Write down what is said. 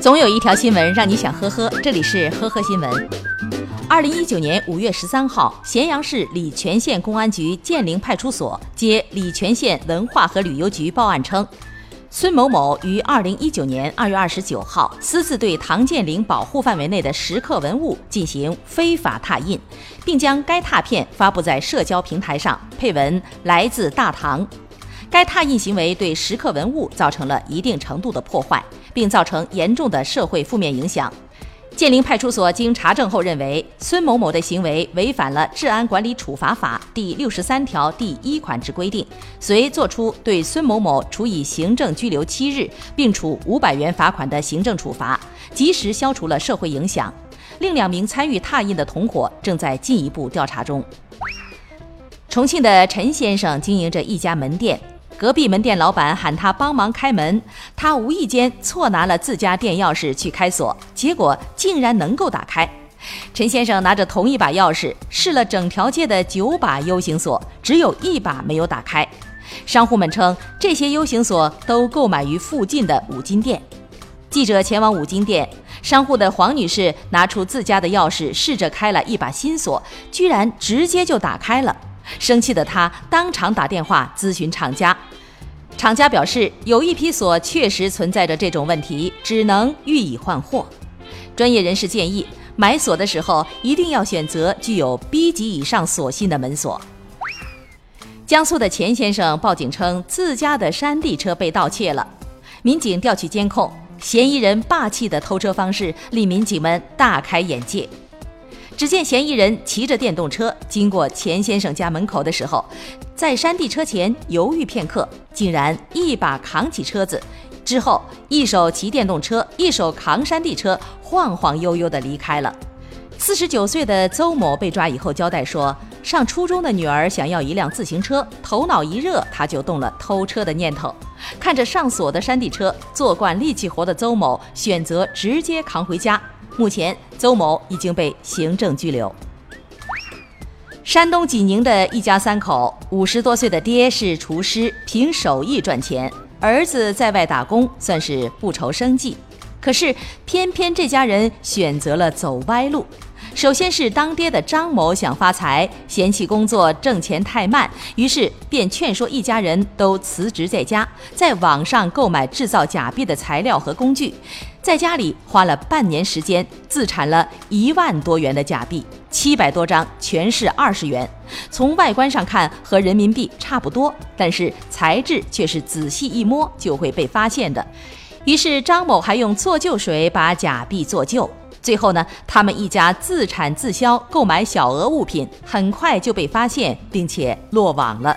总有一条新闻让你想呵呵，这里是呵呵新闻。二零一九年五月十三号，咸阳市礼泉县公安局建陵派出所接礼泉县文化和旅游局报案称，孙某某于二零一九年二月二十九号私自对唐建陵保护范围内的石刻文物进行非法拓印，并将该拓片发布在社交平台上，配文“来自大唐”。该拓印行为对石刻文物造成了一定程度的破坏，并造成严重的社会负面影响。建陵派出所经查证后认为，孙某某的行为违反了《治安管理处罚法》第六十三条第一款之规定，遂作出对孙某某处以行政拘留七日，并处五百元罚款的行政处罚，及时消除了社会影响。另两名参与拓印的同伙正在进一步调查中。重庆的陈先生经营着一家门店。隔壁门店老板喊他帮忙开门，他无意间错拿了自家店钥匙去开锁，结果竟然能够打开。陈先生拿着同一把钥匙试了整条街的九把 U 型锁，只有一把没有打开。商户们称这些 U 型锁都购买于附近的五金店。记者前往五金店，商户的黄女士拿出自家的钥匙试着开了一把新锁，居然直接就打开了。生气的他当场打电话咨询厂家，厂家表示有一批锁确实存在着这种问题，只能予以换货。专业人士建议，买锁的时候一定要选择具有 B 级以上锁芯的门锁。江苏的钱先生报警称自家的山地车被盗窃了，民警调取监控，嫌疑人霸气的偷车方式令民警们大开眼界。只见嫌疑人骑着电动车经过钱先生家门口的时候，在山地车前犹豫片刻，竟然一把扛起车子，之后一手骑电动车，一手扛山地车，晃晃悠悠地离开了。四十九岁的邹某被抓以后交代说，上初中的女儿想要一辆自行车，头脑一热，他就动了偷车的念头。看着上锁的山地车，做惯力气活的邹某选择直接扛回家。目前，邹某已经被行政拘留。山东济宁的一家三口，五十多岁的爹是厨师，凭手艺赚钱；儿子在外打工，算是不愁生计。可是，偏偏这家人选择了走歪路。首先是当爹的张某想发财，嫌弃工作挣钱太慢，于是便劝说一家人都辞职在家，在网上购买制造假币的材料和工具，在家里花了半年时间，自产了一万多元的假币，七百多张全是二十元。从外观上看和人民币差不多，但是材质却是仔细一摸就会被发现的。于是张某还用做旧水把假币做旧。最后呢，他们一家自产自销购买小额物品，很快就被发现，并且落网了。